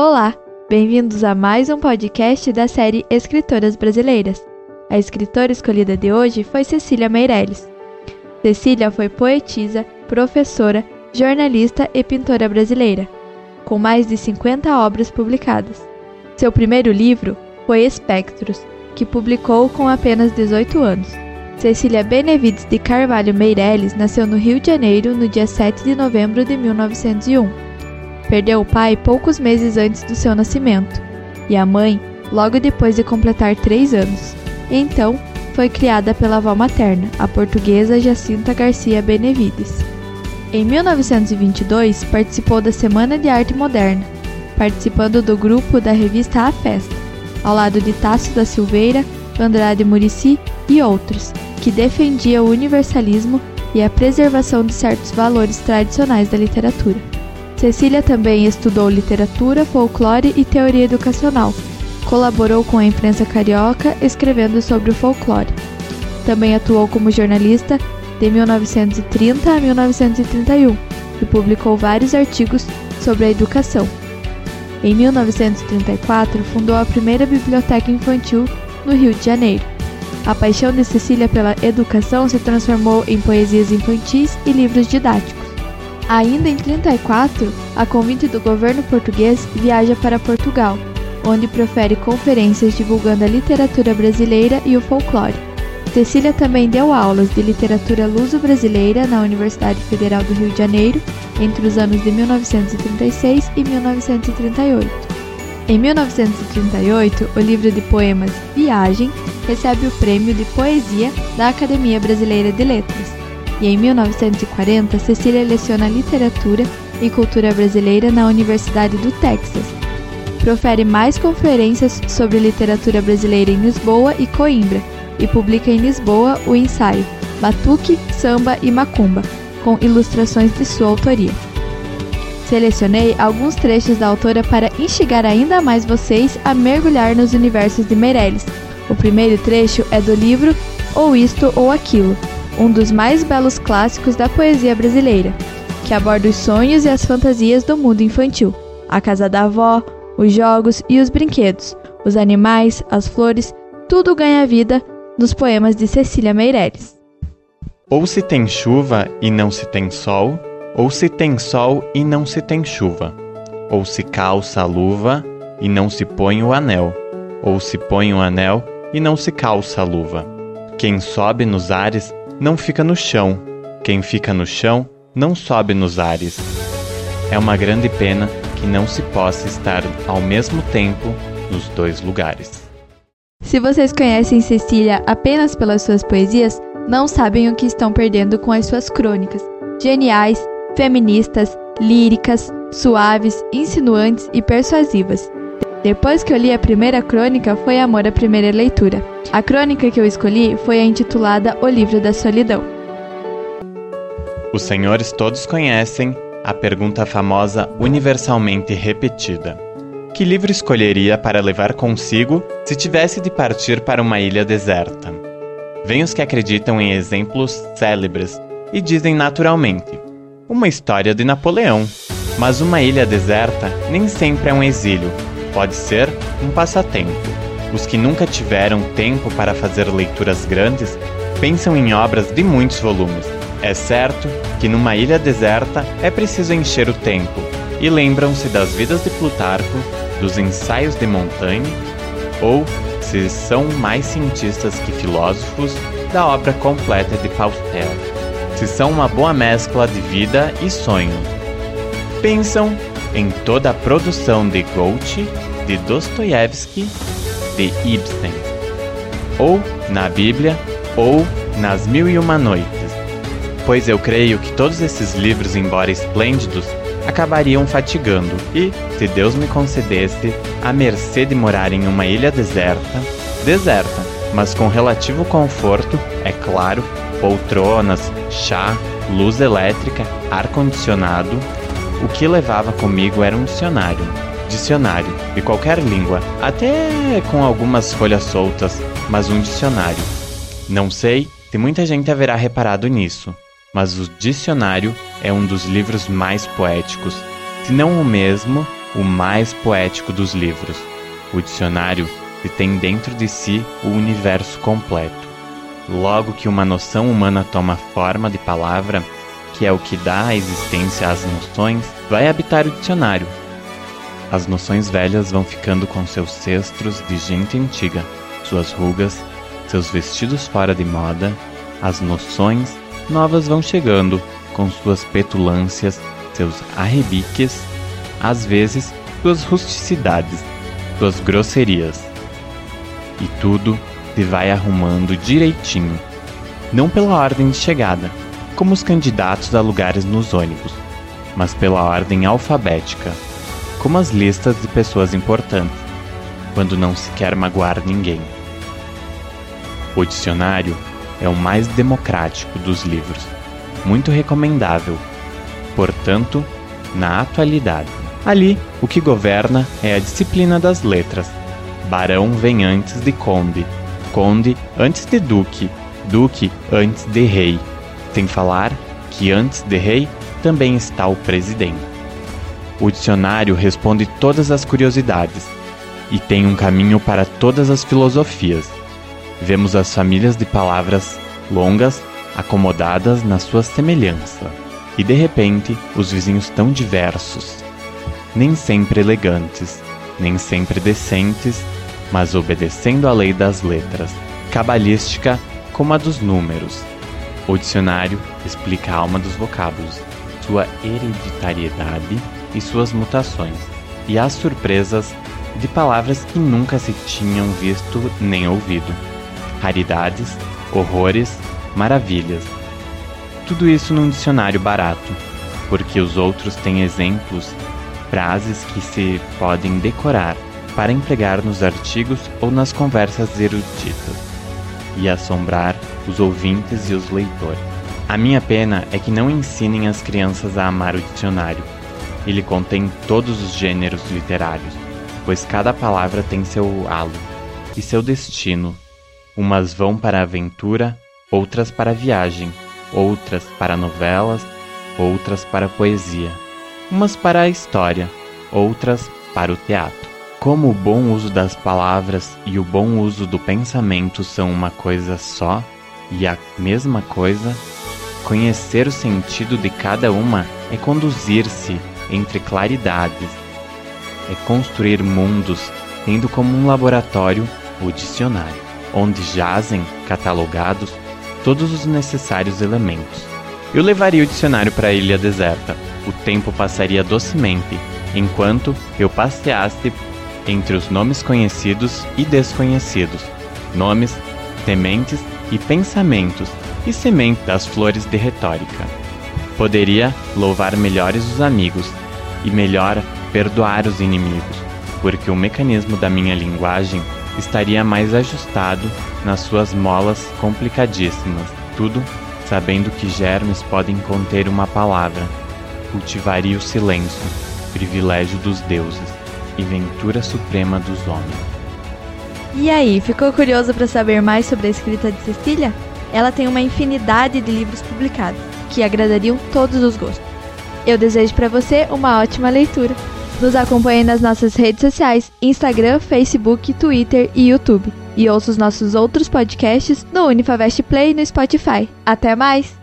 Olá, bem-vindos a mais um podcast da série Escritoras Brasileiras. A escritora escolhida de hoje foi Cecília Meirelles. Cecília foi poetisa, professora, jornalista e pintora brasileira, com mais de 50 obras publicadas. Seu primeiro livro foi Espectros, que publicou com apenas 18 anos. Cecília Benevides de Carvalho Meirelles nasceu no Rio de Janeiro no dia 7 de novembro de 1901. Perdeu o pai poucos meses antes do seu nascimento e a mãe logo depois de completar três anos. Então, foi criada pela avó materna, a portuguesa Jacinta Garcia Benevides. Em 1922, participou da Semana de Arte Moderna, participando do grupo da revista A Festa, ao lado de Tasso da Silveira, Andrade Murici e outros, que defendia o universalismo e a preservação de certos valores tradicionais da literatura. Cecília também estudou literatura, folclore e teoria educacional. Colaborou com a imprensa carioca escrevendo sobre o folclore. Também atuou como jornalista de 1930 a 1931 e publicou vários artigos sobre a educação. Em 1934, fundou a primeira biblioteca infantil no Rio de Janeiro. A paixão de Cecília pela educação se transformou em poesias infantis e livros didáticos. Ainda em 34, a convite do governo português viaja para Portugal, onde profere conferências divulgando a literatura brasileira e o folclore. Cecília também deu aulas de literatura luso-brasileira na Universidade Federal do Rio de Janeiro entre os anos de 1936 e 1938. Em 1938, o livro de poemas Viagem recebe o prêmio de poesia da Academia Brasileira de Letras. E em 1940, Cecília leciona literatura e cultura brasileira na Universidade do Texas. Profere mais conferências sobre literatura brasileira em Lisboa e Coimbra e publica em Lisboa o ensaio Batuque, Samba e Macumba, com ilustrações de sua autoria. Selecionei alguns trechos da autora para instigar ainda mais vocês a mergulhar nos universos de Meirelles. O primeiro trecho é do livro Ou Isto ou Aquilo, um dos mais belos clássicos da poesia brasileira, que aborda os sonhos e as fantasias do mundo infantil, a casa da avó, os jogos e os brinquedos, os animais, as flores, tudo ganha vida nos poemas de Cecília Meirelles. Ou se tem chuva e não se tem sol, ou se tem sol e não se tem chuva, ou se calça a luva e não se põe o anel, ou se põe o anel e não se calça a luva. Quem sobe nos ares não fica no chão, quem fica no chão não sobe nos ares. É uma grande pena que não se possa estar ao mesmo tempo nos dois lugares. Se vocês conhecem Cecília apenas pelas suas poesias, não sabem o que estão perdendo com as suas crônicas. Geniais, feministas, líricas, suaves, insinuantes e persuasivas. Depois que eu li a primeira crônica, foi amor à primeira leitura. A crônica que eu escolhi foi a intitulada O Livro da Solidão. Os senhores todos conhecem a pergunta famosa universalmente repetida: Que livro escolheria para levar consigo se tivesse de partir para uma ilha deserta? Vêm os que acreditam em exemplos célebres e dizem naturalmente: uma história de Napoleão. Mas uma ilha deserta nem sempre é um exílio, pode ser um passatempo. Os que nunca tiveram tempo para fazer leituras grandes pensam em obras de muitos volumes. É certo que numa ilha deserta é preciso encher o tempo e lembram-se das vidas de Plutarco, dos ensaios de Montaigne, ou, se são mais cientistas que filósofos, da obra completa de Pasteur se são uma boa mescla de vida e sonho. Pensam em toda a produção de Goethe, de Dostoiévski, de Ibsen, ou na Bíblia, ou nas Mil e Uma Noites. Pois eu creio que todos esses livros, embora esplêndidos, acabariam fatigando e, se Deus me concedesse a mercê de morar em uma ilha deserta, deserta, mas com relativo conforto, é claro, poltronas, chá, luz elétrica, ar-condicionado. O que levava comigo era um dicionário. Dicionário, de qualquer língua, até com algumas folhas soltas, mas um dicionário. Não sei se muita gente haverá reparado nisso, mas o dicionário é um dos livros mais poéticos, se não o mesmo, o mais poético dos livros. O dicionário tem dentro de si o universo completo. Logo que uma noção humana toma forma de palavra, que é o que dá a existência às noções, vai habitar o dicionário. As noções velhas vão ficando com seus cestros de gente antiga, suas rugas, seus vestidos fora de moda, as noções novas vão chegando com suas petulâncias, seus arrebiques, às vezes suas rusticidades, suas grosserias. E tudo se vai arrumando direitinho, não pela ordem de chegada, como os candidatos a lugares nos ônibus, mas pela ordem alfabética, como as listas de pessoas importantes, quando não se quer magoar ninguém. O dicionário é o mais democrático dos livros, muito recomendável, portanto, na atualidade. Ali, o que governa é a disciplina das letras. Barão vem antes de conde, conde antes de duque, duque antes de rei. Sem falar que antes de rei também está o presidente. O dicionário responde todas as curiosidades e tem um caminho para todas as filosofias. Vemos as famílias de palavras longas acomodadas na sua semelhança, e de repente os vizinhos tão diversos, nem sempre elegantes, nem sempre decentes, mas obedecendo à lei das letras, cabalística como a dos números. O dicionário explica a alma dos vocábulos, sua hereditariedade e suas mutações, e as surpresas de palavras que nunca se tinham visto nem ouvido, raridades, horrores, maravilhas. Tudo isso num dicionário barato, porque os outros têm exemplos, frases que se podem decorar para empregar nos artigos ou nas conversas eruditas e assombrar os ouvintes e os leitores. A minha pena é que não ensinem as crianças a amar o dicionário. Ele contém todos os gêneros literários, pois cada palavra tem seu halo e seu destino. Umas vão para a aventura, outras para a viagem, outras para novelas, outras para a poesia, umas para a história, outras para o teatro. Como o bom uso das palavras e o bom uso do pensamento são uma coisa só e a mesma coisa, conhecer o sentido de cada uma é conduzir-se entre claridades, é construir mundos, tendo como um laboratório o dicionário, onde jazem, catalogados, todos os necessários elementos. Eu levaria o dicionário para a ilha deserta. O tempo passaria docemente, enquanto eu passeasse entre os nomes conhecidos e desconhecidos, nomes, sementes e pensamentos e semente das flores de retórica. Poderia louvar melhores os amigos e melhor perdoar os inimigos, porque o mecanismo da minha linguagem estaria mais ajustado nas suas molas complicadíssimas, tudo sabendo que germes podem conter uma palavra. Cultivaria o silêncio, privilégio dos deuses e ventura suprema dos homens. E aí, ficou curioso para saber mais sobre a escrita de Cecília? Ela tem uma infinidade de livros publicados, que agradariam todos os gostos. Eu desejo para você uma ótima leitura. Nos acompanhe nas nossas redes sociais: Instagram, Facebook, Twitter e YouTube. E ouça os nossos outros podcasts no Unifavest Play no Spotify. Até mais!